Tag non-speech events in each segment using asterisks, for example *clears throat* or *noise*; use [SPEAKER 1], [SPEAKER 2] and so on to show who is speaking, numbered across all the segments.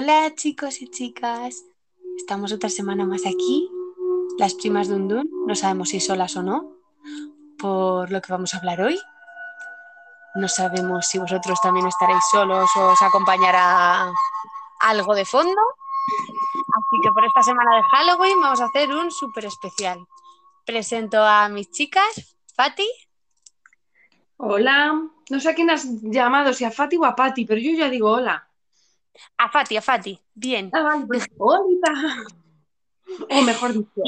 [SPEAKER 1] Hola chicos y chicas, estamos otra semana más aquí, las primas de Undun, no sabemos si solas o no, por lo que vamos a hablar hoy. No sabemos si vosotros también estaréis solos o os acompañará algo de fondo. Así que por esta semana de Halloween vamos a hacer un súper especial. Presento a mis chicas, Fati.
[SPEAKER 2] Hola, no sé a quién has llamado, si a Fati o a Pati, pero yo ya digo hola.
[SPEAKER 1] A Fati, a Fati, bien.
[SPEAKER 2] Ah, vale, pues, hola. O mejor dicho,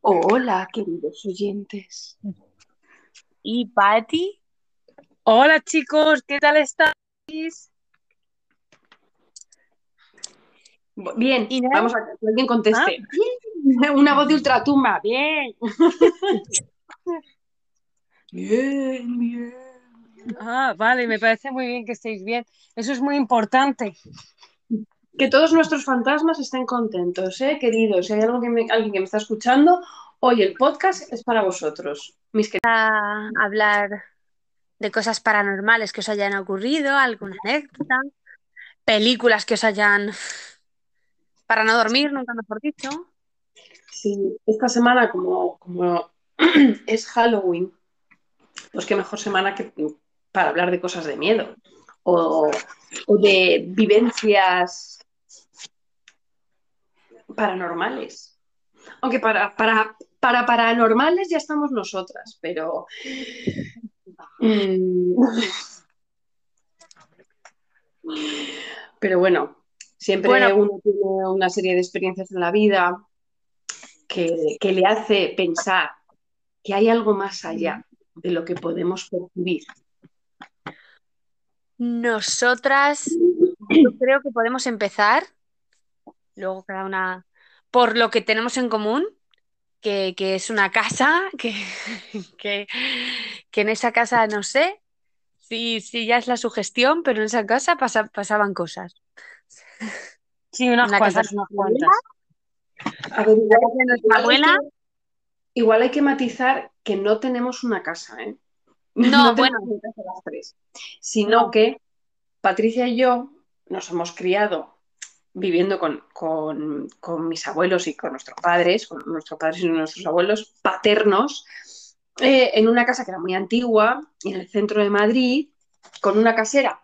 [SPEAKER 2] hola, queridos oyentes.
[SPEAKER 1] ¿Y Pati?
[SPEAKER 3] Hola chicos, ¿qué tal estáis?
[SPEAKER 2] Bien,
[SPEAKER 1] ¿Y
[SPEAKER 2] vamos a que alguien conteste. Bien. *laughs* Una voz de ultratumba, bien. *laughs* *laughs* bien, bien.
[SPEAKER 3] Ah, vale, me parece muy bien que estéis bien. Eso es muy importante.
[SPEAKER 2] Que todos nuestros fantasmas estén contentos, ¿eh, queridos? Si hay algo que me- alguien que me está escuchando, hoy el podcast es para vosotros, mis queridos.
[SPEAKER 1] A hablar de cosas paranormales que os hayan ocurrido, alguna anécdota, películas que os hayan... Para no dormir, nunca mejor dicho.
[SPEAKER 2] Sí, esta semana, como, como *clears throat* es Halloween, pues qué mejor semana que para hablar de cosas de miedo o, o de vivencias paranormales. Aunque para, para, para paranormales ya estamos nosotras, pero... mm, Pero bueno, siempre
[SPEAKER 1] Bueno.
[SPEAKER 2] uno tiene una serie de experiencias en la vida que, que le hace pensar que hay algo más allá de lo que podemos percibir.
[SPEAKER 1] Nosotras, yo *clears throat* creo que podemos empezar, luego cada una, por lo que tenemos en común, que, que es una casa, *laughs* que, que, que en esa casa no sé si, si ya es la sugestión, pero en esa casa pasa- pasaban cosas.
[SPEAKER 3] Sí, unas
[SPEAKER 1] La casa
[SPEAKER 3] cuantas, unas cuantas.
[SPEAKER 2] A ver, igual, hay que, igual hay que matizar que no tenemos una casa, ¿eh?
[SPEAKER 1] No, bueno.
[SPEAKER 2] las tres, sino
[SPEAKER 1] No.
[SPEAKER 2] que Patricia y yo nos hemos criado viviendo con, con- con mis abuelos y con nuestros padres, con nuestros padres y nuestros abuelos paternos, eh, en una casa que era muy antigua, en el centro de Madrid, con una casera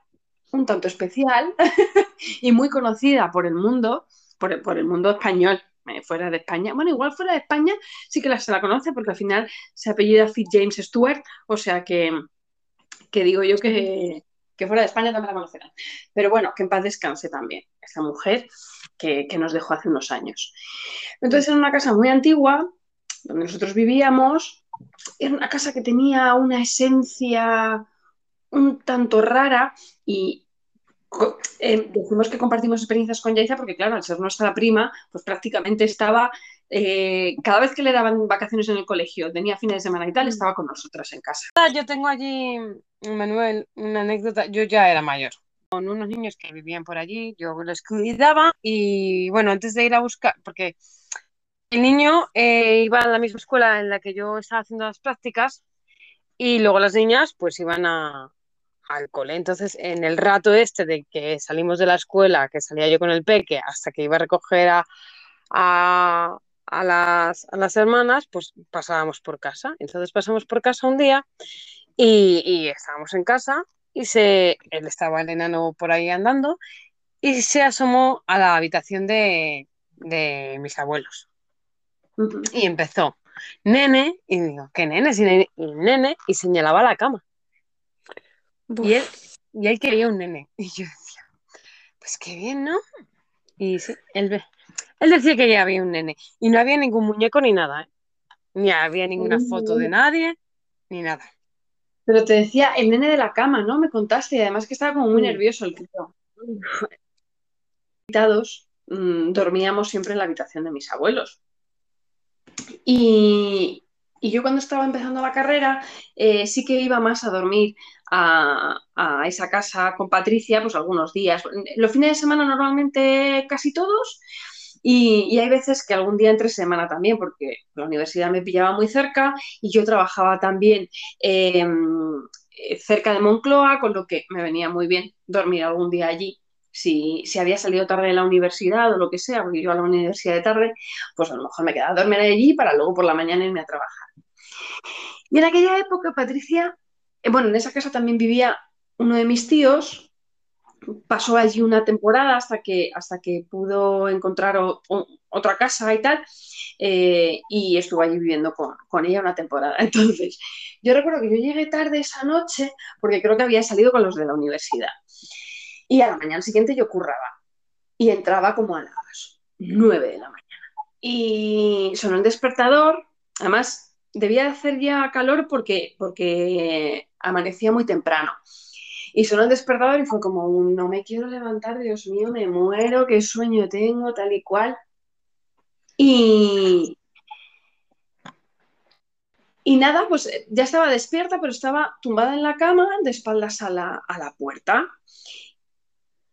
[SPEAKER 2] un tanto especial *laughs* y muy conocida por el mundo, por el, por el mundo español, fuera de España. Bueno, igual fuera de España sí que la, se la conoce porque al final se apellida Fitzjames Stewart, o sea que, que digo yo que, fuera de España también la conocerán. Pero bueno, que en paz descanse también esa mujer que, que nos dejó hace unos años. Entonces, en una casa muy antigua, donde nosotros vivíamos, era una casa que tenía una esencia un tanto rara y eh, decimos que compartimos experiencias con Yaiza porque, claro, al ser nuestra prima, pues prácticamente estaba, eh, cada vez que le daban vacaciones en el colegio, tenía fines de semana y tal, estaba con nosotras en casa.
[SPEAKER 3] Ah, Yo tengo allí, Manuel, una anécdota. Yo ya era mayor. Con unos niños que vivían por allí, yo los cuidaba y bueno, antes de ir a buscar, porque el niño eh, iba a la misma escuela en la que yo estaba haciendo las prácticas y luego las niñas pues iban a, al cole. Entonces, en el rato este de que salimos de la escuela, que salía yo con el peque, hasta que iba a recoger a, a, a las, a las hermanas, pues pasábamos por casa. Entonces pasamos por casa un día y, y estábamos en casa y se, él estaba el enano por ahí andando y se asomó a la habitación de, de mis abuelos y empezó, nene, y digo, ¿qué nene, y nene, y señalaba la cama. Y él, y él quería un nene. *laughs* Y yo decía, pues qué bien, ¿no? Y sí, él, él decía que ya había un nene. Y no había ningún muñeco ni nada, ¿eh? Ni había ninguna foto de nadie, ni nada.
[SPEAKER 2] Pero te decía, el nene de la cama, ¿no? Me contaste, y además que estaba como muy nervioso el tío. Invitados, mm, dormíamos siempre en la habitación de mis abuelos. Y, y yo cuando estaba empezando la carrera, eh, sí que iba más a dormir a, esa casa con Patricia, pues algunos días. Los fines de semana normalmente casi todos. Y, hay veces que algún día entre semana también, porque la universidad me pillaba muy cerca y yo trabajaba también eh, cerca de Moncloa, con lo que me venía muy bien dormir algún día allí Si, si, había salido tarde de la universidad o lo que sea, porque yo a la universidad de tarde, pues a lo mejor me quedaba a dormir allí para luego por la mañana irme a trabajar. Y en aquella época, Patricia, eh, bueno, en esa casa también vivía uno de mis tíos, pasó allí una temporada hasta que, hasta que pudo encontrar otra casa y tal, eh, y estuvo allí viviendo con, con, ella una temporada. *laughs* Entonces, yo recuerdo que yo llegué tarde esa noche porque creo que había salido con los de la universidad. Y a la mañana siguiente yo curraba y entraba como a las nueve de la mañana. Y sonó el despertador, además debía hacer ya calor porque, porque amanecía muy temprano. Y sonó el despertador y fue como no me quiero levantar, Dios mío, me muero, qué sueño tengo, tal y cual. Y, y nada, pues ya estaba despierta, pero estaba tumbada en la cama, de espaldas a la, a la puerta.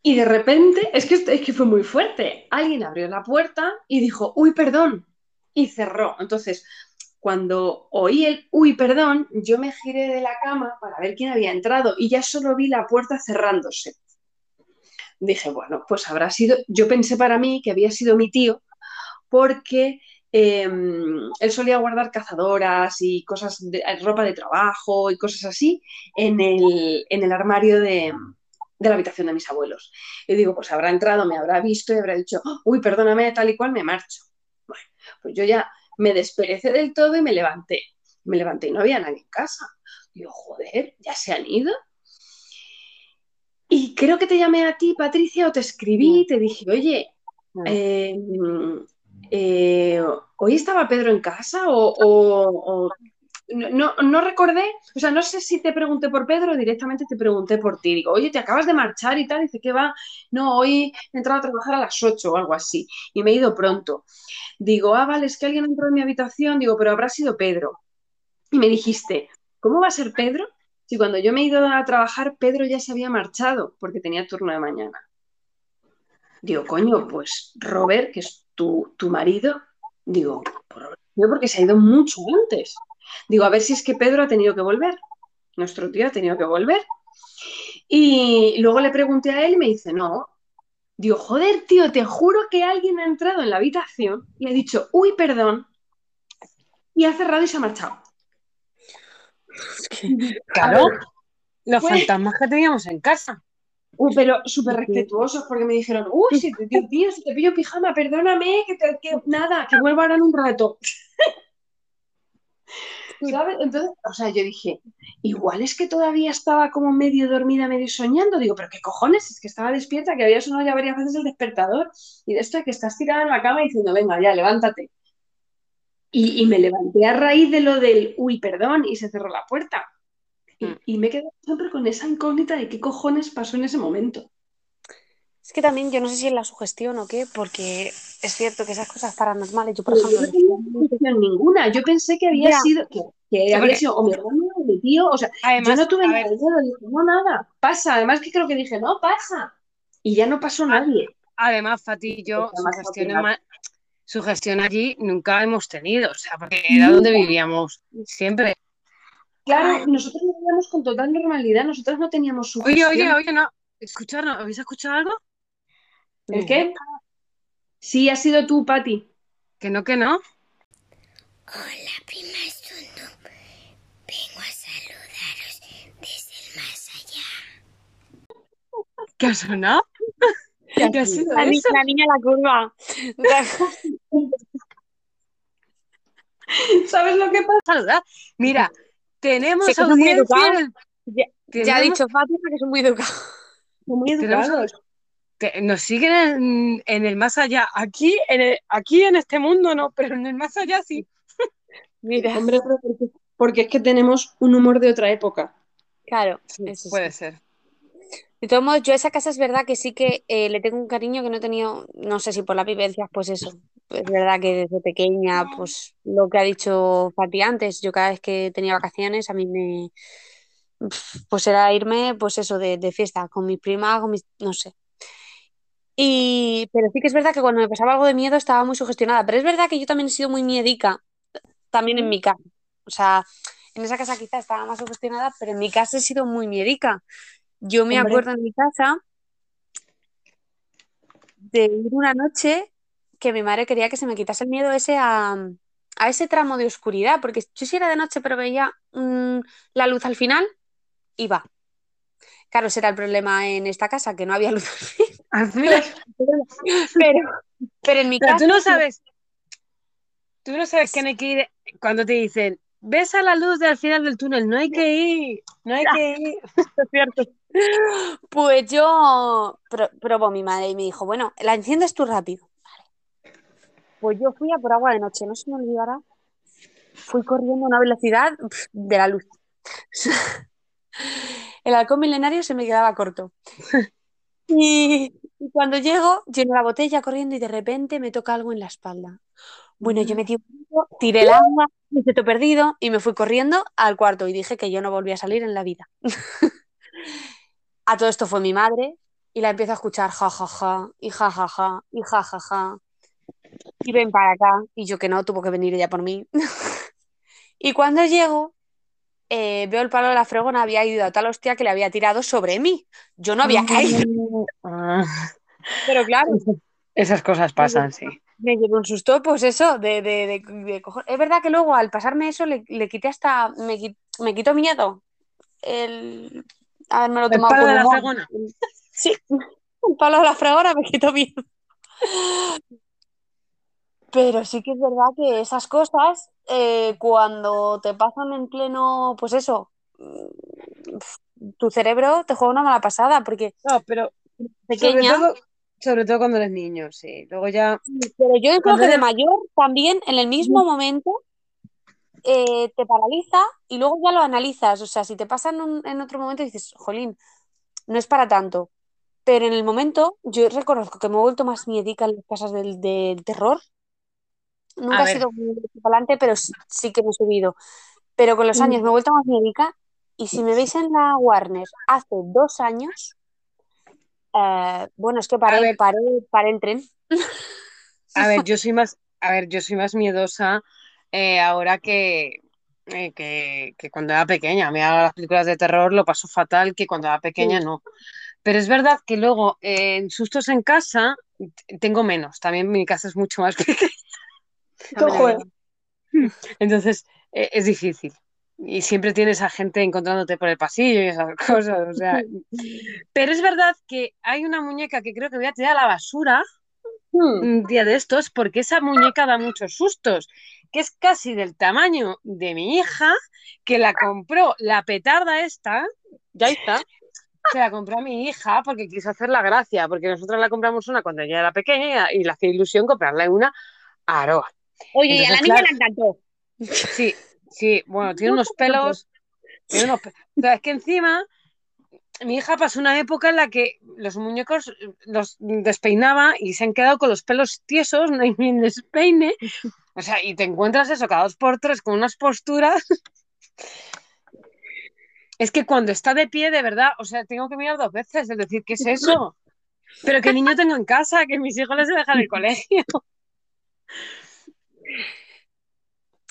[SPEAKER 2] Y de repente, es que, es que fue muy fuerte. Alguien abrió la puerta y dijo, uy, perdón, y cerró. Entonces, cuando oí el uy, perdón, yo me giré de la cama para ver quién había entrado y ya solo vi la puerta cerrándose. Dije, bueno, pues habrá sido, yo pensé para mí que había sido mi tío porque em, él solía guardar cazadoras y cosas, de, ropa de trabajo y cosas así en el, armario de, de, la habitación de mis abuelos. Y digo, pues habrá entrado, me habrá visto y habrá dicho, uy, perdóname, tal y cual, me marcho. Bueno, pues yo ya me desperecé del todo y me levanté. Me levanté y no había nadie en casa. Digo, joder, ¿ya se han ido? Y creo que te llamé a ti, Patricia, o te escribí y te dije, oye, eh, eh, ¿hoy estaba Pedro en casa? O, no, no, recordé, o sea, no sé si te pregunté por Pedro directamente te pregunté por ti. Digo, oye, te acabas de marchar y tal. dice, ¿qué va? No, hoy he entrado a trabajar a las 8 o algo así y me he ido pronto. Digo, ah, vale, es que alguien entró en mi habitación, digo, pero habrá sido Pedro. Y me dijiste, ¿cómo va a ser Pedro? Si cuando yo me he ido a trabajar, Pedro ya se había marchado porque tenía turno de mañana. Digo, coño, pues Robert, que es tu, tu marido, digo, yo porque se ha ido mucho antes. Digo, a ver si es que Pedro ha tenido que volver. Nuestro tío ha tenido que volver. Y luego le pregunté a él y me dice, no, Digo, joder, tío, te juro que alguien ha entrado en la habitación y ha dicho, uy, perdón, y ha cerrado y se ha marchado.
[SPEAKER 3] claro, los fantasmas que teníamos en casa.
[SPEAKER 2] Uy, pero súper respetuosos porque me dijeron, uy, si te, tío, si te pillo pijama, perdóname, que, que nada, que vuelvo ahora en un rato. Entonces, o sea, yo dije, igual es que todavía estaba como medio dormida, medio soñando. Digo, pero qué cojones, es que estaba despierta, que había sonado ya varias veces el despertador. Y de esto de que estás tirada en la cama diciendo, venga, ya, levántate. Y, me levanté a raíz de lo del, uy, perdón, y se cerró la puerta. Y, mm. y me quedé siempre con esa incógnita de qué cojones pasó en ese momento.
[SPEAKER 1] Es que también yo no sé si es la sugestión o qué, porque es cierto que esas cosas paranormales, yo por ejemplo...
[SPEAKER 2] No tenía ninguna, yo pensé que había sido, que, había sido o mi hermano o mi tío, o sea, yo no tuve nada, dije, no, nada, pasa, además que creo que dije, no, pasa, y ya no pasó nadie.
[SPEAKER 3] Además, Fati y yo, su gestión, allí nunca hemos tenido, o sea, porque era donde vivíamos siempre.
[SPEAKER 2] Claro, nosotros vivíamos con total normalidad, nosotros no teníamos su
[SPEAKER 3] Oye, oye, oye, no, escuchar, ¿habéis escuchado algo?
[SPEAKER 2] ¿El qué? Sí, ha sido tú, Patti.
[SPEAKER 3] Que no, que no.
[SPEAKER 4] Hola, prima Sundu. Vengo a saludaros desde el más allá.
[SPEAKER 3] ¿Qué ha sonado?
[SPEAKER 1] ¿Qué ha sido la, eso? la niña la curva.
[SPEAKER 2] ¿Sabes lo que pasa?
[SPEAKER 3] Saludar. Mira, tenemos sí, audiencia.
[SPEAKER 1] Ya, ya, ha dicho Fátima que son muy educados.
[SPEAKER 2] Muy educados
[SPEAKER 3] nos siguen en, el más allá. Aquí en, aquí en este mundo no, pero en el más allá sí. *laughs*
[SPEAKER 2] Mira. Hombre, porque, es que tenemos un humor de otra época.
[SPEAKER 1] Claro,
[SPEAKER 3] eso puede ser.
[SPEAKER 1] De todos modos, yo a esa casa es verdad que sí que eh, le tengo un cariño que no he tenido, no sé si por la vivencia, pues eso. Es verdad que desde pequeña, pues lo que ha dicho Fati antes, yo cada vez que tenía vacaciones, a mí me. Pues era irme, pues eso, de, de fiesta con mis primas, con mis. No sé. Y, pero sí que es verdad que cuando me pasaba algo de miedo estaba muy sugestionada. Pero es verdad que yo también he sido muy miedica, también en mi casa. O sea, en esa casa quizá estaba más sugestionada, pero en mi casa he sido muy miedica. Yo me acuerdo en mi casa de ir una noche que mi madre quería que se me quitase el miedo ese a, a ese tramo de oscuridad, porque yo si era de noche pero veía la luz al final, iba. Claro, ese era el problema en esta casa, que no había luz *laughs* *laughs* Pero, pero en mi
[SPEAKER 3] pero
[SPEAKER 1] casa...
[SPEAKER 3] tú no sabes, tú no sabes que no hay que ir cuando te dicen, ves a la luz del final del túnel, no hay que ir, no hay que ir. *laughs*
[SPEAKER 1] es cierto. Pues yo pro- probó mi madre y me dijo, bueno, la enciendes tú rápido. Vale. Pues yo fui a por agua de noche, no se me olvidará. Fui corriendo a una velocidad de la luz. El halcón milenario se me quedaba corto. Y, y cuando llego, lleno la botella corriendo y de repente me toca algo en la espalda. Bueno, yo metí un grito, tiré el agua, me siento perdido y me fui corriendo al cuarto y dije que yo no volvía a salir en la vida. *laughs* A todo esto fue mi madre y la empiezo a escuchar ja, ja, ja, y ja, ja, ja, y ja, ja, ja. Y ven para acá. Y yo que no, tuvo que venir ella por mí. *laughs* Y cuando llego, eh, veo el palo de la fregona, había ido a tal hostia que le había tirado sobre mí. Yo no había caído,
[SPEAKER 3] Ah,
[SPEAKER 1] pero claro,
[SPEAKER 3] esas cosas pasan, sí.
[SPEAKER 1] me llevé un susto, pues eso, de, de, de, Es verdad que luego al pasarme eso le, le quité hasta, me, me quitó miedo el haberme
[SPEAKER 3] El
[SPEAKER 1] tomado
[SPEAKER 3] palo
[SPEAKER 1] con
[SPEAKER 3] de la fregona.
[SPEAKER 1] Sí, *laughs* el palo de la fregona me quitó miedo. Pero sí que es verdad que esas cosas, eh, cuando te pasan en pleno, pues eso, mm, tu cerebro te juega una mala pasada, porque
[SPEAKER 3] No, pero sobre
[SPEAKER 1] pequeña,
[SPEAKER 3] todo, sobre todo cuando eres niño, sí. Luego ya,
[SPEAKER 1] pero yo creo que de mayor también en el mismo momento eh, te paraliza y luego ya lo analizas. O sea, si te pasa en, un- en otro momento dices, jolín, no es para tanto. Pero en el momento yo reconozco que me he vuelto más miedica en las casas del, del terror. Nunca he sido muy para adelante, pero sí sí que me he subido. Pero con los años me he vuelto más miedica y si me veis en la Warner hace dos años, eh, bueno, es que paré,
[SPEAKER 3] ver.
[SPEAKER 1] paré, paré el tren.
[SPEAKER 3] a ver, yo *laughs* soy más, a ver, yo soy más miedosa eh, ahora que, eh, que, que cuando era pequeña. A mí las películas de terror lo paso fatal que cuando era pequeña no. Pero es verdad que luego eh, en sustos en casa tengo menos. También mi casa es mucho más *laughs* pequeña. *laughs* *laughs* Entonces eh, es difícil. Y siempre tienes a gente encontrándote por el pasillo y esas cosas. O sea. *laughs* Pero es verdad que hay una muñeca que creo que voy a tirar a la basura
[SPEAKER 2] Hmm.
[SPEAKER 3] un día de estos porque esa muñeca da muchos sustos, que es casi del tamaño de mi hija, que la compró la petarda esta,
[SPEAKER 1] Ya está.
[SPEAKER 3] se la compró a mi hija porque quiso hacer la gracia, porque nosotros la compramos una cuando ella era pequeña y, y le hacía ilusión comprarle una a Aroa.
[SPEAKER 1] Oye, y a la niña
[SPEAKER 3] claro.
[SPEAKER 1] le encantó.
[SPEAKER 3] Sí, sí, bueno, tiene unos *laughs* pelos, tiene unos o sea, es que encima mi hija pasó una época en la que los muñecos los despeinaba y se han quedado con los pelos tiesos, no hay ni despeine. O sea, y te encuentras eso cada dos por tres con unas posturas. Es que cuando está de pie, de verdad, o sea, tengo que mirar dos veces, es decir, ¿qué es eso? Pero qué niño tengo en casa, que mis hijos les dejan el colegio.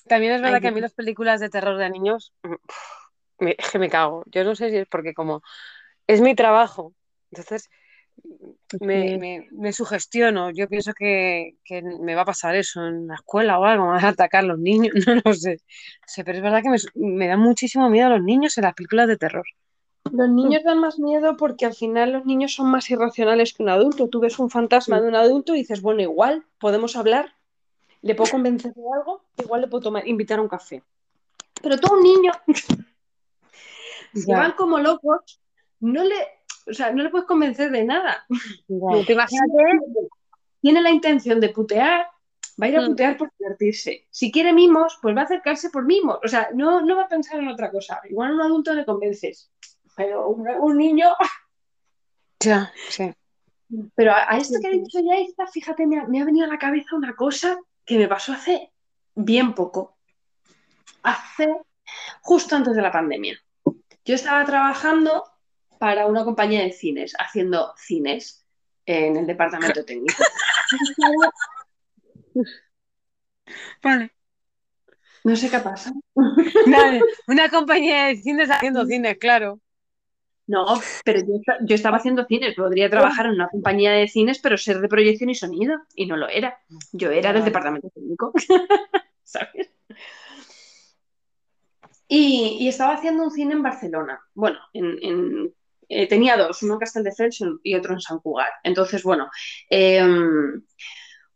[SPEAKER 3] También es verdad
[SPEAKER 1] Ay,
[SPEAKER 3] que a mí las películas de terror de niños, me, que me cago. Yo no sé si es porque como es mi trabajo, entonces me,
[SPEAKER 1] Sí.
[SPEAKER 3] me, me sugestiono. Yo pienso que, que me va a pasar eso en la escuela o algo, me van a atacar los niños, *laughs* no lo sé. Sé, pero es verdad que me, me da muchísimo miedo a los niños en las películas de terror.
[SPEAKER 2] Los niños dan más miedo porque al final los niños son más irracionales que un adulto. Tú ves un fantasma
[SPEAKER 1] Sí.
[SPEAKER 2] de un adulto y dices, bueno, igual podemos hablar, le puedo convencer de algo, igual le puedo tomar, invitar a un café. Pero a un niño
[SPEAKER 3] Ya.
[SPEAKER 2] van como locos, no le, o sea, no le puedes convencer de nada.
[SPEAKER 1] Imagínate.
[SPEAKER 2] Tiene la intención de putear, va a ir a
[SPEAKER 1] Mm.
[SPEAKER 2] putear por divertirse. Si quiere mimos, pues va a acercarse por mimos. O sea, no, no va a pensar en otra cosa. Igual a un adulto le convences, pero un, un niño
[SPEAKER 3] Ya, sí.
[SPEAKER 2] Pero a, a esto que ha dicho Yaiza, fíjate, me ha, me ha venido a la cabeza una cosa que me pasó hace bien poco. Hace justo antes de la pandemia. Yo estaba trabajando para una compañía de cines, haciendo cines en el departamento *laughs* técnico.
[SPEAKER 3] Vale.
[SPEAKER 2] No sé qué pasa.
[SPEAKER 3] Nada, una compañía de cines haciendo cines, claro.
[SPEAKER 2] No, pero yo, yo estaba haciendo cines, podría trabajar en una compañía de cines, pero ser de proyección y sonido, y no lo era. Yo era del departamento técnico, *laughs* ¿sabes? Y, y estaba haciendo un cine en Barcelona. Bueno, en, en- eh, tenía dos, uno en Castelldefels y otro en Sant Cugat. Entonces, bueno, em,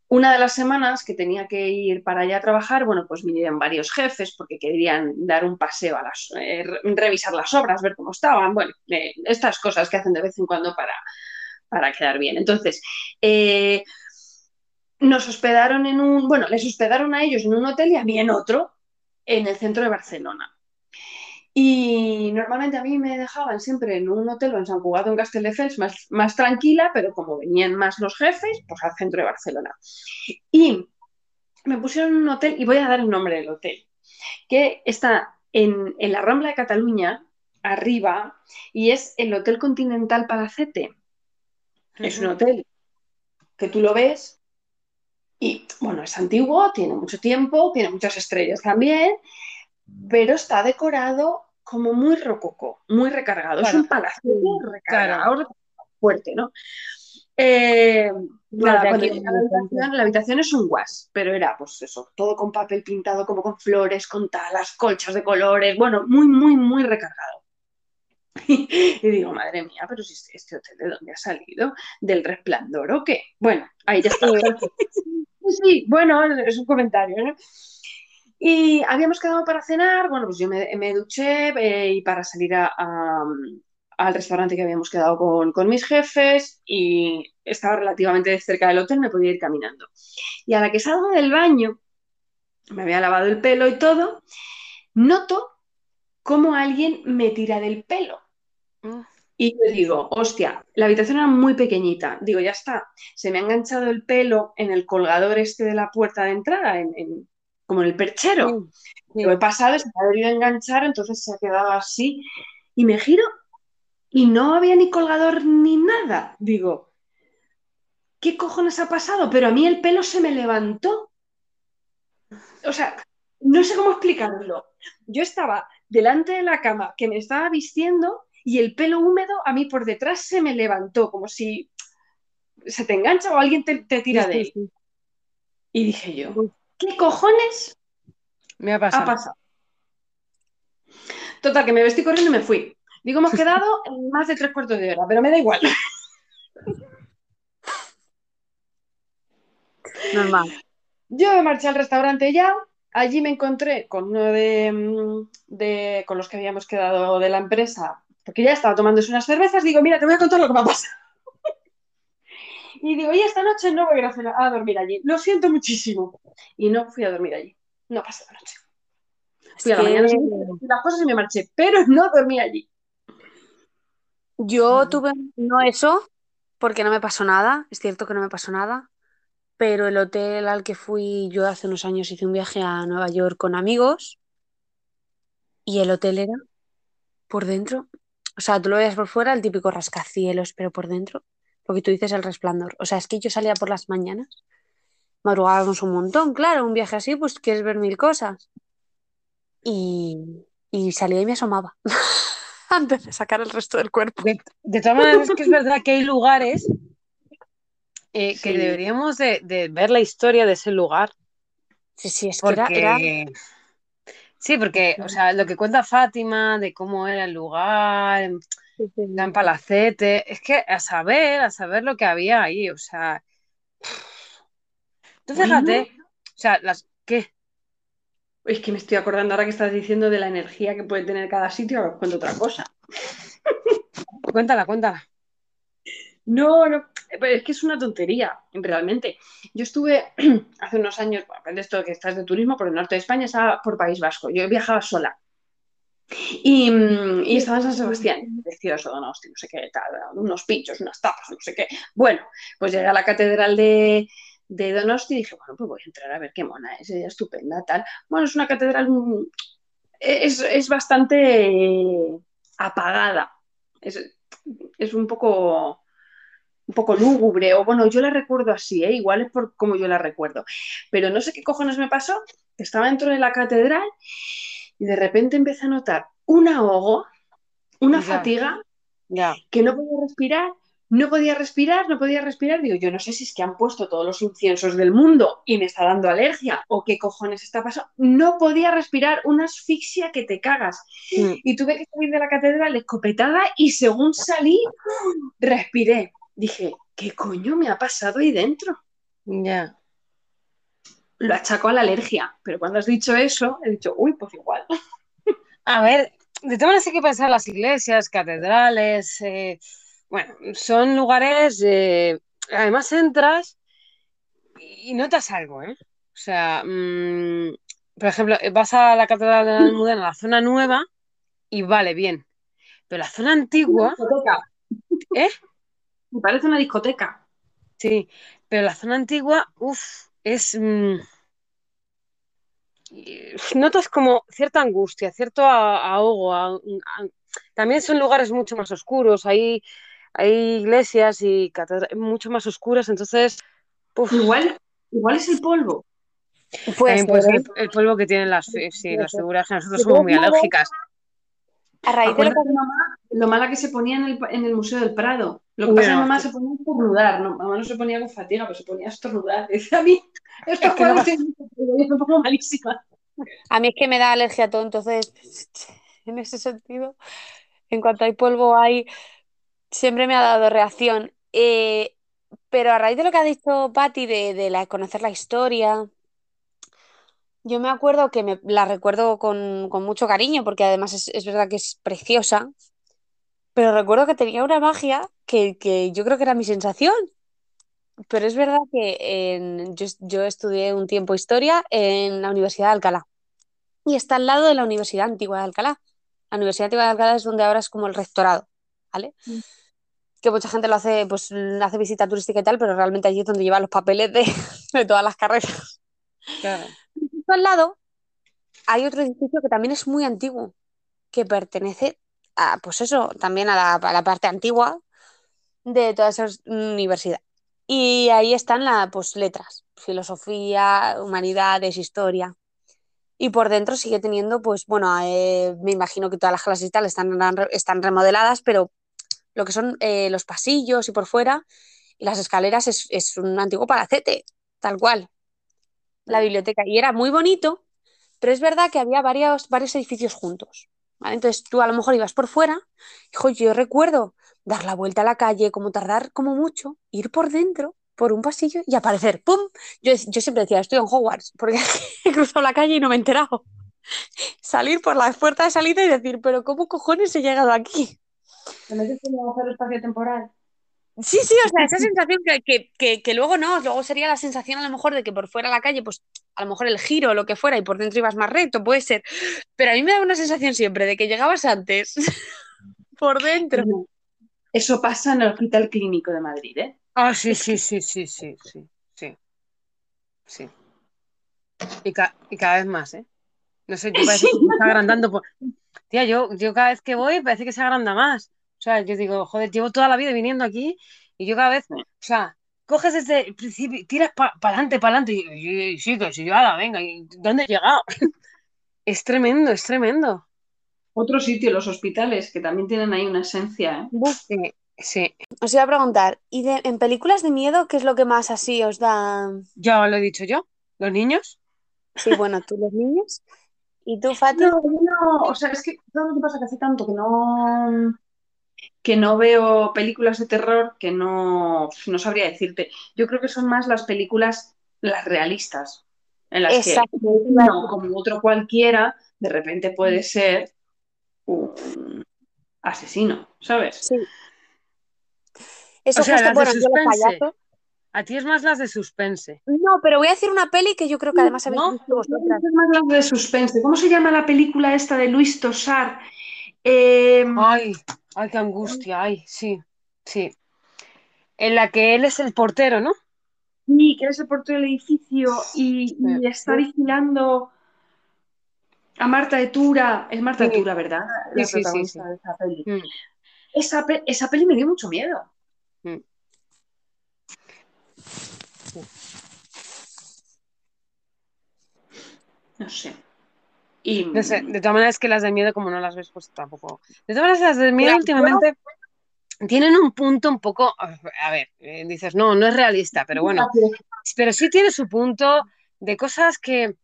[SPEAKER 2] una de las semanas que tenía que ir para allá a trabajar, bueno, pues vinieron varios jefes porque querían dar un paseo a las, eh, re- revisar las obras, ver cómo estaban, bueno, eh, estas cosas que hacen de vez en cuando para, para quedar bien. Entonces, eh, nos hospedaron en un, bueno, les hospedaron a ellos en un hotel y a mí en otro, en el centro de Barcelona. Y normalmente a mí me dejaban siempre en un hotel o en Sant Cugat en Castelldefels más, más tranquila, pero como venían más los jefes, pues al centro de Barcelona. Y me pusieron un hotel, y voy a dar el nombre del hotel, que está en, en la Rambla de Cataluña, arriba, y es el Hotel Continental Palacete. Es un hotel que tú lo ves y, bueno, es antiguo, tiene mucho tiempo, tiene muchas estrellas también, pero está decorado como muy rococó, muy recargado. Es un palacio
[SPEAKER 3] Sí,
[SPEAKER 2] recargado, fuerte, ¿no? Eh, nada,
[SPEAKER 3] de
[SPEAKER 2] cuando
[SPEAKER 3] aquí
[SPEAKER 2] llegué a la habitación, la habitación es un guas, pero era pues eso, todo con papel pintado, como con flores, con talas, colchas de colores, bueno, muy, muy, muy recargado. *laughs* Y digo, madre mía, pero si este, este hotel de dónde ha salido, del resplandor o qué. Bueno, ahí ya está. Sí, *laughs* bueno, es un comentario, ¿no? Y habíamos quedado para cenar, bueno, pues yo me, me duché eh, y para salir a- a, al restaurante que habíamos quedado con, con mis jefes y estaba relativamente cerca del hotel, me podía ir caminando. Y a la que salgo del baño, me había lavado el pelo y todo, noto cómo alguien me tira del pelo.
[SPEAKER 3] Mm.
[SPEAKER 2] Y yo digo, hostia, la habitación era muy pequeñita. Digo, ya está, se me ha enganchado el pelo en el colgador este de la puerta de entrada, en, en- como en el perchero.
[SPEAKER 3] Sí.
[SPEAKER 2] Lo he pasado, se me ha debido enganchar, entonces se ha quedado así. Y me giro y no había ni colgador ni nada. Digo, ¿qué cojones ha pasado? Pero a mí el pelo se me levantó. O sea, no sé cómo explicarlo. Yo estaba delante de la cama que me estaba vistiendo y el pelo húmedo a mí por detrás se me levantó, como si se te engancha o alguien te, te tira
[SPEAKER 3] Sí,
[SPEAKER 2] de él. Y dije yo, ¿qué cojones
[SPEAKER 3] Me ha
[SPEAKER 2] ha
[SPEAKER 3] pasado.
[SPEAKER 2] pasado? Total, que me vestí corriendo y me fui. Digo, hemos *laughs* quedado en más de tres cuartos de hora, pero me da igual.
[SPEAKER 1] Normal.
[SPEAKER 2] Yo me marché al restaurante ya, allí me encontré con uno de, mm, de- con los que habíamos quedado de la empresa, porque ya estaba tomándose unas cervezas, digo, mira, te voy a contar lo que me ha pasado. Y digo, y esta noche no voy a ir a, cenar- a dormir allí, lo siento muchísimo. Y no fui a dormir allí, no pasé la noche. Fui a la
[SPEAKER 1] Es que
[SPEAKER 2] mañana las cosas y me marché, pero no dormí allí.
[SPEAKER 1] Yo tuve, no eso, porque no me pasó nada, es cierto que no me pasó nada, pero el hotel al que fui yo hace unos años hice un viaje a Nueva York con amigos y el hotel era por dentro, o sea, tú lo veías por fuera, el típico rascacielos, pero por dentro, lo que tú dices, el resplandor. O sea, es que yo salía por las mañanas, madrugábamos un montón, claro, un viaje así, pues quieres ver mil cosas. Y, y salía y me asomaba *laughs* antes de sacar el resto del cuerpo.
[SPEAKER 3] De, de todas maneras, es que es verdad que hay lugares eh, que deberíamos de, de ver la historia de ese lugar.
[SPEAKER 1] Sí, sí, es que era, era-
[SPEAKER 3] Porque. Sí, porque, o sea, lo que cuenta Fátima de cómo era el lugar, en Palacete, es que a saber, a saber lo que había ahí, o sea. Tú fíjate, o sea, las. ¿Qué?
[SPEAKER 2] Es que me estoy acordando ahora que estás diciendo de la energía que puede tener cada sitio, ahora os cuento otra cosa. *laughs*
[SPEAKER 3] Cuéntala, cuéntala.
[SPEAKER 2] No, no, pero es que es una tontería, realmente. Yo estuve *clears throat* hace unos años, bueno, de esto que estás de turismo por el norte de España, estaba por País Vasco. Yo viajaba sola. Y, mm, y estaba en San Sebastián, precioso, Donosti, no sé qué tal, unos pinchos, unas tapas, no sé qué. Bueno, pues llegué a la catedral de, de Donosti y dije, bueno, pues voy a entrar a ver qué mona es, ella estupenda, tal. Bueno, es una catedral, mm, es, es bastante apagada, es, es un poco un poco lúgubre, o bueno, yo la recuerdo así, ¿eh? igual es por como yo la recuerdo. Pero no sé qué cojones me pasó, que estaba dentro de la catedral y de repente empecé a notar un ahogo, una
[SPEAKER 3] Ya.
[SPEAKER 2] fatiga
[SPEAKER 3] Ya.
[SPEAKER 2] que no podía respirar, no podía respirar, no podía respirar. Digo, yo no sé si es que han puesto todos los inciensos del mundo y me está dando alergia o qué cojones está pasando. No podía respirar, una asfixia que te cagas.
[SPEAKER 3] Mm.
[SPEAKER 2] Y tuve que salir de la catedral escopetada y según salí, respiré. Dije, ¿qué coño me ha pasado ahí dentro?
[SPEAKER 3] Ya.
[SPEAKER 2] Lo achaco a la alergia, pero cuando has dicho eso, he dicho, uy, pues igual.
[SPEAKER 3] A ver, de todas maneras hay que pensar las iglesias, catedrales, eh, bueno, son lugares, eh, además entras y notas algo, ¿eh? O sea, mm, por ejemplo, vas a la catedral de la Almudena, a la zona nueva, y vale, bien. Pero la zona antigua,
[SPEAKER 2] Discoteca.
[SPEAKER 3] ¿eh?
[SPEAKER 2] Me parece una discoteca.
[SPEAKER 3] Sí, pero la zona antigua, uff, es... mm, notas como cierta angustia, cierto ahogo. a- a- también son lugares mucho más oscuros, hay, hay iglesias y catedrales mucho más oscuras, entonces... uf,
[SPEAKER 2] Igual, igual es el polvo.
[SPEAKER 3] ser el, el polvo que tienen las, fi- sí, las figuras, que nosotros somos muy alérgicas.
[SPEAKER 1] A raíz de lo
[SPEAKER 2] Acuérdate, mamá, lo mala que se ponía en el, en el Museo del Prado. Lo que
[SPEAKER 3] Uy,
[SPEAKER 2] pasa es que mamá se ponía a estornudar. No, mamá no se ponía con fatiga, pero se ponía a estornudar. *laughs* Dice a mí, esto
[SPEAKER 3] Es que no
[SPEAKER 2] me pongo malísima.
[SPEAKER 1] A mí es que me da alergia a todo, entonces, *laughs* en ese sentido, en cuanto hay polvo, hay, siempre me ha dado reacción. Eh, pero a raíz de lo que ha dicho Patti de, de la, conocer la historia, yo me acuerdo que me, la recuerdo con, con mucho cariño, porque además es, es verdad que es preciosa, pero recuerdo que tenía una magia que, que yo creo que era mi sensación. Pero es verdad que en- yo, yo estudié un tiempo historia en la Universidad de Alcalá y está al lado de la Universidad Antigua de Alcalá. La Universidad Antigua de Alcalá es donde ahora es como el rectorado, ¿vale?
[SPEAKER 2] Mm.
[SPEAKER 1] Que mucha gente lo hace, pues hace visita turística y tal, pero realmente allí es donde llevan los papeles de, *laughs* de todas las carreras.
[SPEAKER 3] Claro.
[SPEAKER 1] Y justo al lado hay otro edificio que también es muy antiguo, que pertenece pues eso, también a la, a la parte antigua de toda esa universidad. Y ahí están las pues, letras, filosofía, humanidades, historia. Y por dentro sigue teniendo, pues bueno, eh, me imagino que todas las clases y tal están, están remodeladas, pero lo que son eh, los pasillos y por fuera y las escaleras es, es un antiguo palacete, tal cual. La biblioteca. Y era muy bonito, pero es verdad que había varios, varios edificios juntos. Entonces tú a lo mejor ibas por fuera, hijo, yo recuerdo dar la vuelta a la calle, como tardar como mucho, ir por dentro, por un pasillo y aparecer, ¡pum! Yo, yo siempre decía, estoy en Hogwarts, porque *laughs* he cruzado la calle y no me he enterado. Salir por la puerta de salida y decir, pero ¿cómo cojones he llegado aquí?
[SPEAKER 2] ¿Te metes en el agujero espacio temporal?
[SPEAKER 1] Sí, sí, o sea, esa sensación que, que, que, que luego no, luego sería la sensación a lo mejor de que por fuera de la calle, pues a lo mejor el giro o lo que fuera y por dentro ibas más recto, puede ser. Pero a mí me da una sensación siempre de que llegabas antes *laughs* por dentro.
[SPEAKER 2] Eso pasa en el Hospital Clínico de Madrid, ¿eh?
[SPEAKER 3] Ah, sí, sí, sí, sí, sí, sí, sí. Sí. Y, ca- y cada vez más, ¿eh? No sé, yo parece que se está agrandando. Por... Tía, yo, yo cada vez que voy parece que se agranda más. O sea, yo digo, joder, llevo toda la vida viniendo aquí y yo cada vez, o sea, coges desde el principio, tiras para adelante, para adelante y, y sí, que sí, ya, venga, ¿y dónde he llegado? *laughs* Es tremendo, es tremendo.
[SPEAKER 2] Otro sitio, los hospitales, que también tienen ahí una esencia, ¿eh?
[SPEAKER 3] Sí, sí.
[SPEAKER 1] Os iba a preguntar, ¿y de, en películas de miedo qué es lo que más así os da?
[SPEAKER 3] Ya lo he dicho yo, los niños.
[SPEAKER 1] Sí, bueno, tú los niños. ¿Y tú, Fati?
[SPEAKER 2] No, yo no, o sea, es que, ¿sabes lo que pasa? Que hace tanto que no, que no veo películas de terror que no, no sabría decirte. Yo creo que son más las películas, las realistas, en las
[SPEAKER 1] Exacto.
[SPEAKER 2] que uno, como otro cualquiera, de repente puede ser un asesino, ¿sabes?
[SPEAKER 1] Sí. Eso
[SPEAKER 3] O sea,
[SPEAKER 1] justo,
[SPEAKER 3] las de
[SPEAKER 1] bueno, yo.
[SPEAKER 3] A ti es más las de suspense.
[SPEAKER 1] No, pero voy a decir una peli que yo creo que además habéis
[SPEAKER 3] ¿No?
[SPEAKER 1] visto vosotras.
[SPEAKER 2] Es más las de suspense. ¿Cómo se llama la película esta de Luis Tosar? Eh,
[SPEAKER 3] Ay, ay, qué angustia, ay, sí, sí. En la que él es el portero, ¿no?
[SPEAKER 2] Sí, que eres el portero del edificio y, y está vigilando a Marta de Tura. Es Marta de
[SPEAKER 3] Sí.
[SPEAKER 2] Tura, ¿verdad? La
[SPEAKER 3] sí, sí,
[SPEAKER 2] protagonista
[SPEAKER 3] sí.
[SPEAKER 2] de esa peli.
[SPEAKER 3] Mm.
[SPEAKER 2] Esa, pe- esa peli me dio mucho miedo.
[SPEAKER 3] Mm.
[SPEAKER 2] No sé. Y
[SPEAKER 3] No sé, de todas maneras que las de miedo, como no las ves, pues tampoco. De todas maneras, las de miedo últimamente, tienen un punto un poco, a ver, eh, dices, no, no es realista, pero bueno, pero sí tiene su punto de cosas que,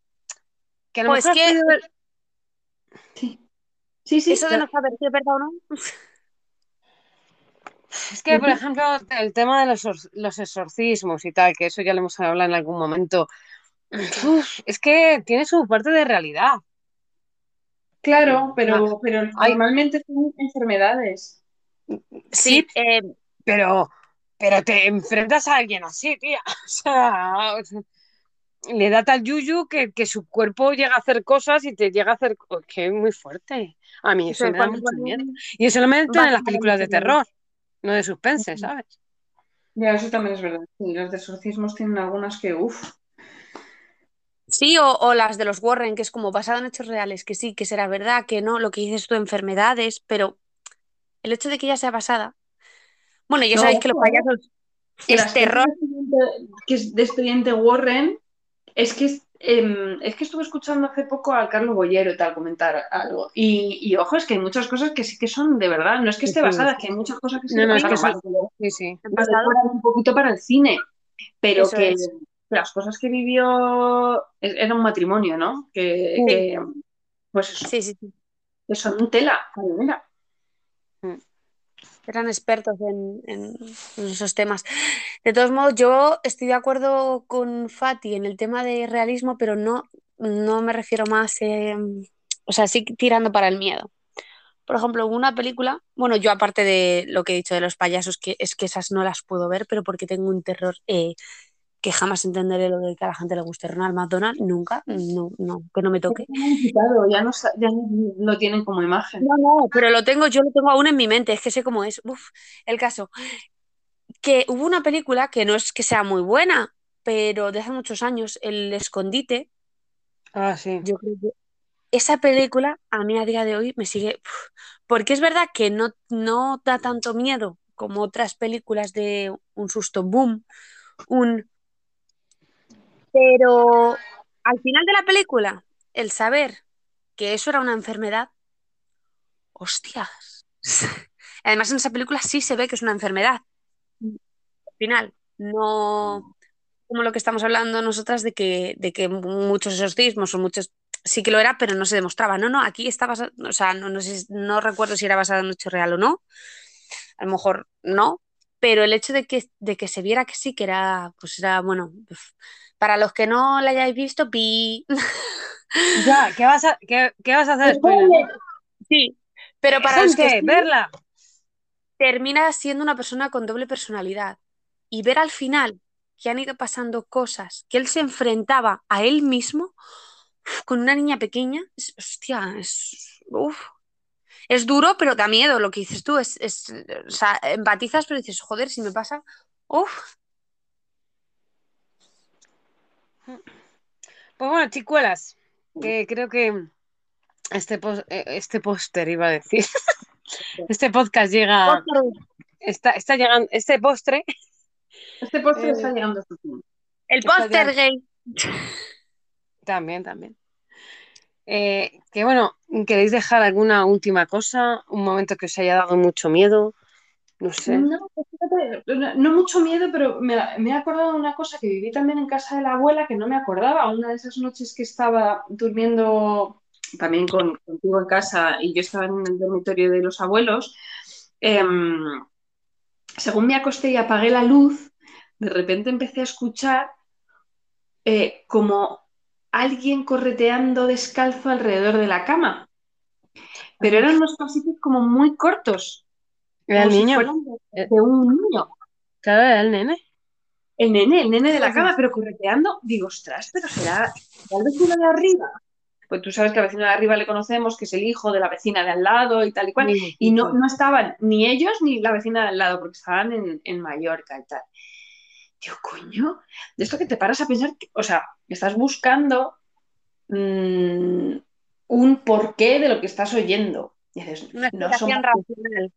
[SPEAKER 3] que a lo
[SPEAKER 1] Pues
[SPEAKER 3] mejor
[SPEAKER 1] que-
[SPEAKER 2] Sí. Sí, sí.
[SPEAKER 1] Eso de no saber si es verdad o no.
[SPEAKER 3] Es que, por ejemplo, el tema de los, los exorcismos y tal, que eso ya lo hemos hablado en algún momento, *clears throat* uf, es que tiene su parte de realidad.
[SPEAKER 2] Claro, pero, pero
[SPEAKER 3] Ay.
[SPEAKER 2] normalmente son enfermedades.
[SPEAKER 3] Sí,
[SPEAKER 1] eh,
[SPEAKER 3] pero, pero te enfrentas a alguien así, tía. *laughs* O sea, le da tal yuyu que, que su cuerpo llega a hacer cosas y te llega a hacer. oh, que es muy fuerte. A mí eso
[SPEAKER 1] Eso,
[SPEAKER 3] me da mucho miedo. Y eso lo meten en las películas de terror, no de suspense, ¿sabes?
[SPEAKER 2] Ya, eso también es verdad. Sí, los de exorcismos tienen algunas que, uff.
[SPEAKER 1] Sí, o, o las de los Warren, que es como basado en hechos reales, que sí, que será verdad, que no, lo que dices tú, enfermedades, pero el hecho de que ya sea basada. Bueno, ya
[SPEAKER 2] No,
[SPEAKER 1] sabéis que los
[SPEAKER 2] ¿eh?
[SPEAKER 1] payasos
[SPEAKER 2] Que
[SPEAKER 1] es
[SPEAKER 2] las
[SPEAKER 1] terror.
[SPEAKER 2] es de expediente- que es de expediente Warren, es que es, em, es que estuve escuchando hace poco a Carlos Bollero y tal comentar algo. Y, y ojo, es que hay muchas cosas que sí que son de verdad. No es que esté
[SPEAKER 3] Sí.
[SPEAKER 2] basada, es que hay muchas cosas que se
[SPEAKER 3] No, no, es que
[SPEAKER 2] vale,
[SPEAKER 3] Sí, sí.
[SPEAKER 2] un poquito para el cine, pero
[SPEAKER 1] Eso
[SPEAKER 2] que
[SPEAKER 1] es.
[SPEAKER 2] Las cosas que vivió e- era un matrimonio, ¿no? Que,
[SPEAKER 3] Sí.
[SPEAKER 2] que, pues eso,
[SPEAKER 1] Sí, sí, sí.
[SPEAKER 2] que son tela, mira.
[SPEAKER 1] Eran expertos en, en- en esos temas. De todos modos, yo estoy de acuerdo con Fati en el tema de realismo, pero no, no me refiero más, eh, o sea, sí tirando para el miedo. Por ejemplo, una película, bueno, yo aparte de lo que he dicho de los payasos, que es que esas no las puedo ver, pero porque tengo un terror eh, que jamás entenderé lo de que a la gente le guste Ronald McDonald, nunca, no, no, que no me toque.
[SPEAKER 2] Claro, ya no, ya no lo tienen como imagen.
[SPEAKER 1] No, no, pero lo tengo, yo lo tengo aún en mi mente, es que sé cómo es. Uf, el caso, que hubo una película que no es que sea muy buena, pero de hace muchos años, El Escondite,
[SPEAKER 3] Ah, sí.
[SPEAKER 1] yo creo que esa película a mí a día de hoy me sigue, uf, porque es verdad que no, no da tanto miedo como otras películas de un susto boom, un... Pero al final de la película, el saber que eso era una enfermedad, hostias. *laughs* Además, en esa película sí se ve que es una enfermedad. Al final, no como lo que estamos hablando nosotras de que, de que muchos exorcismos o muchos sí que lo era, pero no se demostraba. No, no, aquí está basado, o sea, no, no, recuerdo si era basado en un hecho real o no. A lo mejor no, pero el hecho de que, de que se viera que sí, que era, pues era, bueno, para los que no la hayáis visto, pi.
[SPEAKER 3] Ya, ¿qué vas a, qué, qué vas a hacer?
[SPEAKER 1] Sí, pero para los que
[SPEAKER 3] verla.
[SPEAKER 1] termina siendo una persona con doble personalidad. Y ver al final que han ido pasando cosas, que él se enfrentaba a él mismo con una niña pequeña, es- hostia, es, uf. Es duro, pero da miedo lo que dices tú. Es, es, o sea, empatizas, pero dices, joder, si me pasa, uf.
[SPEAKER 3] Pues bueno, chicuelas, que creo que este, eh, este póster iba a decir. *laughs* Este podcast llega. Está, está llegando. Este postre.
[SPEAKER 2] Este postre
[SPEAKER 3] Eh,
[SPEAKER 2] está llegando a su fin.
[SPEAKER 1] El póster
[SPEAKER 3] ya-
[SPEAKER 1] gay.
[SPEAKER 3] También, también. Eh, que bueno, ¿queréis dejar alguna última cosa? Un momento que os haya dado mucho miedo. No sé.
[SPEAKER 2] No, fíjate, no, no mucho miedo, pero me, me he acordado de una cosa que viví también en casa de la abuela que no me acordaba. Una de esas noches que estaba durmiendo también con, contigo en casa y yo estaba en el dormitorio de los abuelos. em, según me acosté y apagué la luz, de repente empecé a escuchar eh, como alguien correteando descalzo alrededor de la cama. Pero eran unos pasitos como muy cortos,
[SPEAKER 3] ¿Era el
[SPEAKER 2] si
[SPEAKER 3] niño?
[SPEAKER 2] fueran de- de un niño.
[SPEAKER 3] Claro, era el nene.
[SPEAKER 2] El nene, el nene de la cama, pero correteando, digo, ostras, pero será el vecino de arriba. Pues tú sabes que al vecino de arriba le conocemos, que es el hijo de la vecina de al lado y tal y cual. Y no, no estaban ni ellos ni la vecina de al lado, porque estaban en, en Mallorca y tal. Digo, coño, de esto que te paras a pensar, que- o sea, estás buscando mm, un porqué de lo que estás oyendo. Y dices,
[SPEAKER 1] Una
[SPEAKER 2] no somos
[SPEAKER 1] racional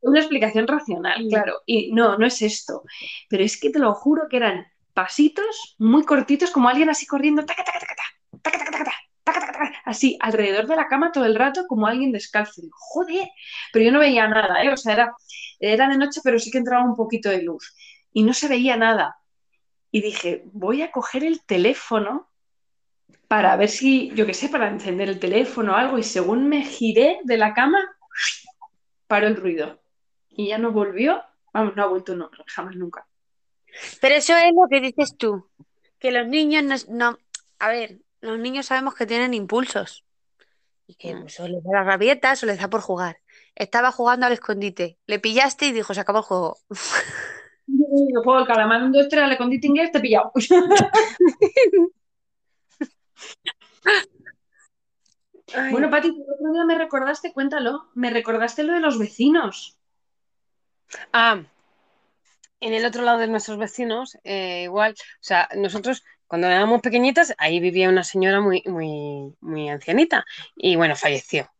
[SPEAKER 2] una explicación racional, claro. Y no, no es esto. Pero es que te lo juro que eran pasitos muy cortitos, como alguien así corriendo, taca, taca, taca, taca, taca, taca, así alrededor de la cama todo el rato como alguien descalzo. Joder, pero yo no veía nada, ¿eh? o sea, era, era de noche, pero sí que entraba un poquito de luz y no se veía nada. Y dije, voy a coger el teléfono para ver si, yo qué sé, para encender el teléfono o algo. Y según me giré de la cama, paró el ruido. Y ya no volvió. Vamos, no ha vuelto no, jamás nunca.
[SPEAKER 1] Pero eso es lo que dices tú, que los niños no, no- a ver, los niños sabemos que tienen impulsos y que
[SPEAKER 3] Mm.
[SPEAKER 1] pues, o les da las rabietas o les da por jugar. Estaba jugando al escondite, le pillaste y dijo, se acabó el juego. *laughs*
[SPEAKER 2] Yo juego el calamar, un, dos, tres, al escondite inglés, te he pillado. *laughs* *laughs*
[SPEAKER 3] Ay,
[SPEAKER 2] Bueno, Pati, el otro día me recordaste, cuéntalo, me recordaste lo de los vecinos.
[SPEAKER 3] Ah, en el otro lado de nuestros vecinos, eh, igual, o sea, nosotros cuando éramos pequeñitas, ahí vivía una señora muy, muy, muy ancianita y bueno, falleció.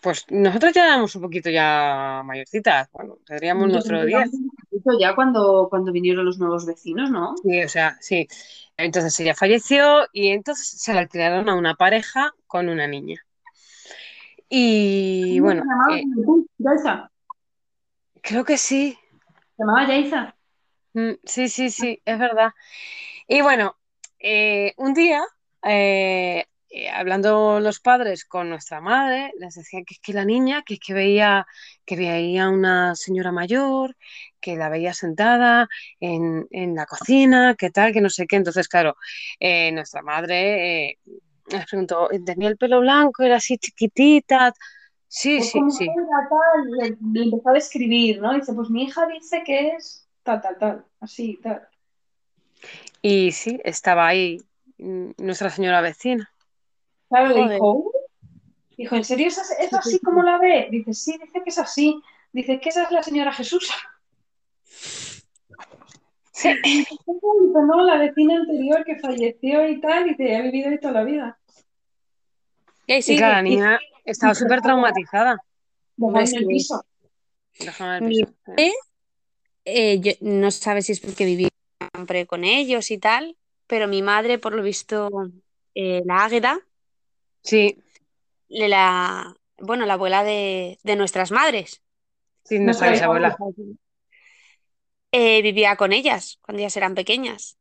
[SPEAKER 3] Pues nosotros ya éramos un poquito ya mayorcitas, bueno, tendríamos
[SPEAKER 2] Yo
[SPEAKER 3] nuestro
[SPEAKER 2] ya cuando, cuando vinieron los nuevos vecinos, ¿no?
[SPEAKER 3] Sí, o sea, sí. Entonces ella falleció y entonces se la alquilaron a una pareja con una niña. Y bueno,
[SPEAKER 2] ¿Se llamaba
[SPEAKER 3] eh? Creo que sí.
[SPEAKER 2] ¿Se llamaba Yaiza?
[SPEAKER 3] Mm, Sí, sí, sí, es verdad. Y bueno, eh, un día, eh, eh, hablando los padres con nuestra madre, les decían que es que la niña, que es que veía, que veía una señora mayor, que la veía sentada en, en la cocina, que tal, que no sé qué. Entonces, claro, eh, nuestra madre les preguntó, ¿tenía el pelo blanco? ¿Era así chiquitita? Sí,
[SPEAKER 2] Pues
[SPEAKER 3] sí,
[SPEAKER 2] como
[SPEAKER 3] sí.
[SPEAKER 2] tal, le, empezó a describir, ¿no? Dice, pues mi hija dice que es tal, tal, tal, así, tal.
[SPEAKER 3] Y sí, estaba ahí mm, nuestra señora vecina.
[SPEAKER 2] Claro, le dijo, dijo, ¿en serio es, es así como la ve? Dice, sí, dice que es así. Dice que esa es la señora Jesús.
[SPEAKER 3] Sí.
[SPEAKER 2] Dice, no, la vecina anterior que falleció y tal, y que ha vivido ahí toda la vida.
[SPEAKER 1] Y ahí
[SPEAKER 3] Y la
[SPEAKER 1] Y-
[SPEAKER 3] niña estaba súper traumatizada.
[SPEAKER 2] En el piso.
[SPEAKER 3] Déjame el piso.
[SPEAKER 1] eh, yo- no sabe si es porque vivía siempre con ellos y tal, pero mi madre, por lo visto, eh, la Águeda,
[SPEAKER 3] Sí,
[SPEAKER 1] la, bueno, la abuela de, de nuestras madres,
[SPEAKER 3] sí,
[SPEAKER 2] No sabía.
[SPEAKER 3] bisabuela.
[SPEAKER 1] eh, vivía con ellas cuando ellas eran pequeñas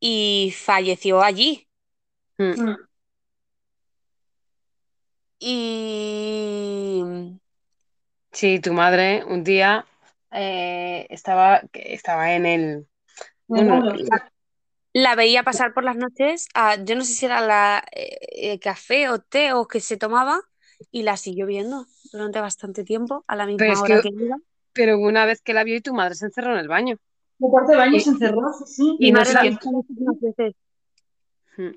[SPEAKER 1] y falleció allí.
[SPEAKER 3] Mm.
[SPEAKER 2] Mm.
[SPEAKER 1] Y
[SPEAKER 3] Sí, tu madre un día eh, estaba, estaba en el... Bueno,
[SPEAKER 1] la, la veía pasar por las noches, a- yo no sé si era la eh, café o té o que se tomaba, y la siguió viendo durante bastante tiempo, a la
[SPEAKER 3] Pero
[SPEAKER 1] misma
[SPEAKER 3] es
[SPEAKER 1] hora
[SPEAKER 3] que-
[SPEAKER 1] que iba.
[SPEAKER 3] pero una vez que la vio y tu madre se encerró en el baño.
[SPEAKER 2] el cuarto de baño
[SPEAKER 3] Y-
[SPEAKER 2] se encerró, sí, sí.
[SPEAKER 3] y
[SPEAKER 1] Mi
[SPEAKER 3] no
[SPEAKER 1] madre
[SPEAKER 3] sé-
[SPEAKER 1] la buscó muchísimas veces.
[SPEAKER 3] Mm.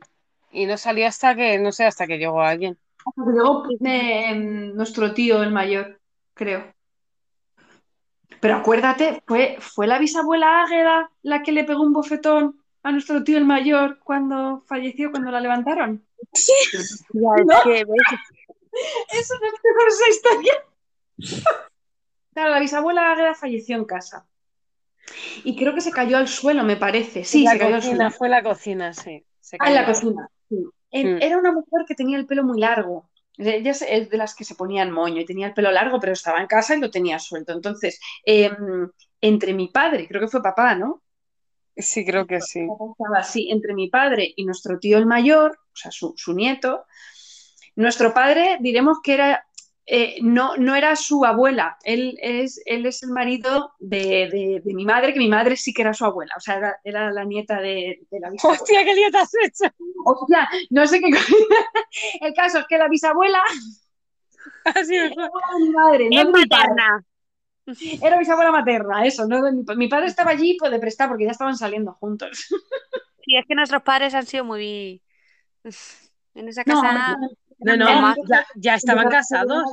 [SPEAKER 3] Y no salió hasta que, no sé, hasta que llegó alguien.
[SPEAKER 2] Llegó eh, nuestro tío, el mayor, creo. Pero acuérdate, fue, fue la bisabuela Águeda la que le pegó un bofetón a nuestro tío el mayor cuando falleció, cuando la levantaron. *laughs* Eso no es mejor esa historia. Claro, la bisabuela Águeda falleció en casa. Y creo que se cayó al suelo, me parece. Sí,
[SPEAKER 3] la
[SPEAKER 2] se cayó al
[SPEAKER 3] cocina,
[SPEAKER 2] suelo.
[SPEAKER 3] fue la cocina, sí. Se
[SPEAKER 2] Ah, en la cocina.
[SPEAKER 3] Mm.
[SPEAKER 2] Era una mujer que tenía el pelo muy largo. Ella es- es de las que se ponían moño y tenía el pelo largo, pero estaba en casa y lo tenía suelto. Entonces, em, entre mi padre, creo que fue papá, ¿no?
[SPEAKER 3] Sí, creo que sí.
[SPEAKER 2] Estaba así, entre mi padre y nuestro tío el mayor, o sea, su, su nieto. Nuestro padre, diremos que era, eh, no, no era su abuela, él es, él es el marido de, de- de mi madre, que mi madre sí que era su abuela, o sea, era, era la nieta de, de la bisabuela.
[SPEAKER 3] ¡Hostia, qué lío te has hecho!
[SPEAKER 2] Hostia, no sé qué. El caso es que la bisabuela
[SPEAKER 3] Así es.
[SPEAKER 2] era mi madre, no
[SPEAKER 1] Es
[SPEAKER 2] de mi padre.
[SPEAKER 1] materna.
[SPEAKER 2] Era bisabuela materna, eso. No mi, pa- mi padre estaba allí pues, de prestar porque ya estaban saliendo juntos.
[SPEAKER 1] Sí, es que nuestros padres han sido muy... En esa casa...
[SPEAKER 3] No, no,
[SPEAKER 1] de más.
[SPEAKER 3] ya, ya estaban casados.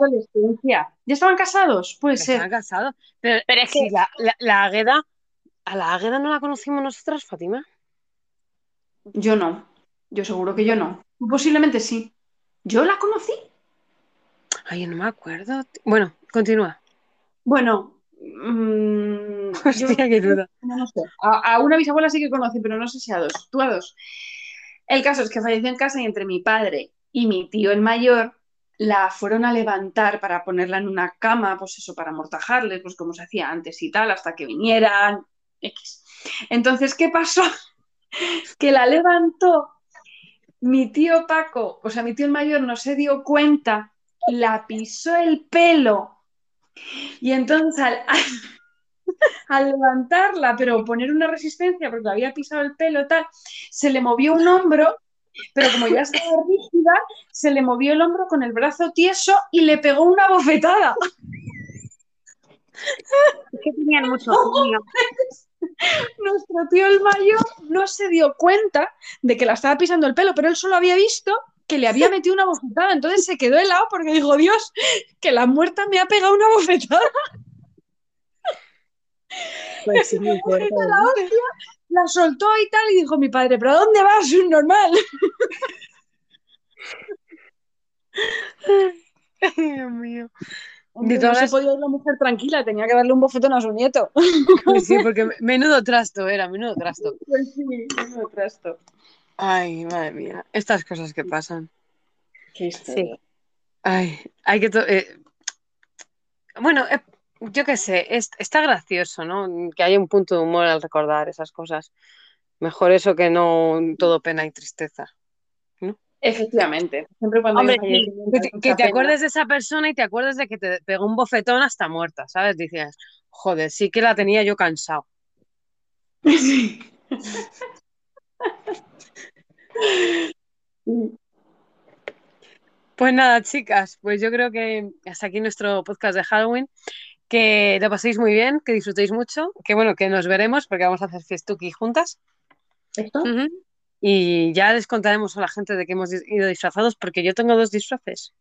[SPEAKER 2] ¿Ya estaban casados? Puede
[SPEAKER 3] Ya
[SPEAKER 2] ser.
[SPEAKER 3] estaban casados. Pero,
[SPEAKER 1] Pero es que-
[SPEAKER 3] la, la, la Águeda, a la Águeda no la conocimos nosotras, Fátima.
[SPEAKER 2] Yo no. Yo seguro que yo no. Posiblemente sí. ¿Yo la conocí?
[SPEAKER 3] Ay, no me acuerdo. Bueno, continúa.
[SPEAKER 2] Bueno, *laughs* mm, yo
[SPEAKER 3] Hostia, qué duda.
[SPEAKER 2] no, no sé. A, a una bisabuela sí que conocí, pero no sé si a dos. Tú a dos. El caso es que falleció en casa y entre mi padre y mi tío el mayor la fueron a levantar para ponerla en una cama, pues eso, para amortajarles, pues como se hacía antes y tal, hasta que vinieran. Entonces, ¿qué pasó? *laughs* que la levantó mi tío Paco, o sea, mi tío el mayor no se dio cuenta, la pisó el pelo y entonces al, *laughs* al levantarla, pero poner una resistencia porque había pisado el pelo tal, se le movió un hombro, pero como ya estaba rígida, se le movió el hombro con el brazo tieso y le pegó una bofetada.
[SPEAKER 3] Es que tenían mucho *laughs* genio.
[SPEAKER 2] Nuestro tío el mayor no se dio cuenta de que la estaba pisando el pelo, pero él solo había visto que le había metido una bofetada. Entonces se quedó helado porque dijo, Dios, que la muerta me ha pegado una bofetada.
[SPEAKER 3] Pues sí, *laughs* fuerte,
[SPEAKER 2] la
[SPEAKER 3] ¿no?
[SPEAKER 2] La soltó y tal, y dijo mi padre, ¿pero a dónde vas? Es normal. *laughs*
[SPEAKER 3] Dios mío.
[SPEAKER 2] Hombre,
[SPEAKER 3] todas
[SPEAKER 2] no se podía ir la mujer tranquila, tenía que darle un bofetón a su nieto. *laughs*
[SPEAKER 3] Pues sí, porque menudo trasto era, menudo trasto. *laughs*
[SPEAKER 2] Pues sí, menudo trasto.
[SPEAKER 3] Ay, madre mía, estas cosas que pasan.
[SPEAKER 2] Qué historia.
[SPEAKER 3] Ay, hay que... eh, Bueno, eh, yo qué sé, es- está gracioso, ¿no? Que haya un punto de humor al recordar esas cosas. Mejor eso que no todo pena y tristeza.
[SPEAKER 2] Efectivamente. Siempre cuando hay un
[SPEAKER 3] Que te,
[SPEAKER 2] mucha
[SPEAKER 3] que te
[SPEAKER 2] pena.
[SPEAKER 3] acuerdes de esa persona y te acuerdes de que te pegó un bofetón hasta muerta, ¿sabes? Dices, joder, sí que la tenía yo cansado.
[SPEAKER 2] Sí. *laughs*
[SPEAKER 3] Pues nada, chicas, pues yo creo que hasta aquí nuestro podcast de Halloween. Que lo paséis muy bien, que disfrutéis mucho, que bueno, que nos veremos porque vamos a hacer fiestuki juntas.
[SPEAKER 2] ¿Esto?
[SPEAKER 3] Y ya les contaremos a la gente de que hemos ido disfrazados porque yo tengo dos disfraces.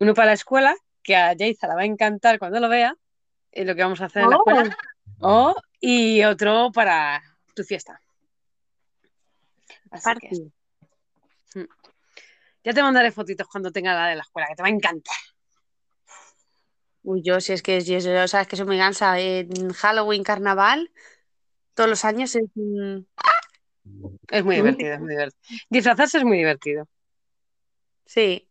[SPEAKER 3] Uno para la escuela, que a Yaiza la va a encantar cuando lo vea, y lo que vamos a hacer en la
[SPEAKER 2] Oh.
[SPEAKER 3] escuela. Y otro para tu fiesta. Así que
[SPEAKER 1] Party.
[SPEAKER 3] Mm. ya te mandaré fotitos cuando tenga la de la escuela, que te va a encantar.
[SPEAKER 1] Uy, yo, si es que yo, yo- sabes que soy muy gansa. En Halloween, carnaval, todos los años es un-
[SPEAKER 3] Es muy
[SPEAKER 2] Mm.
[SPEAKER 3] divertido, es muy divertido. Disfrazarse es muy divertido.
[SPEAKER 1] Sí.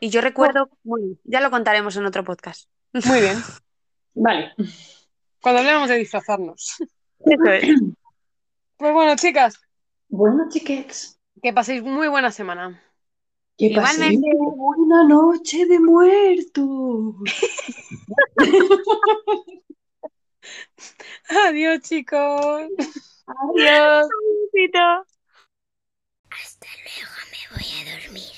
[SPEAKER 1] Y yo recuerdo, bueno, ya lo contaremos en otro podcast.
[SPEAKER 3] Muy bien. *laughs*
[SPEAKER 2] Vale.
[SPEAKER 3] Cuando hablemos de disfrazarnos.
[SPEAKER 1] Eso es.
[SPEAKER 3] Pues bueno, chicas,
[SPEAKER 2] Bueno, chiquets.
[SPEAKER 3] que paséis muy buena semana.
[SPEAKER 2] Que
[SPEAKER 1] Igualmente.
[SPEAKER 2] una buena noche de muertos. *laughs*
[SPEAKER 3] Adiós, chicos.
[SPEAKER 1] Adiós.
[SPEAKER 4] Hasta luego, me voy a dormir.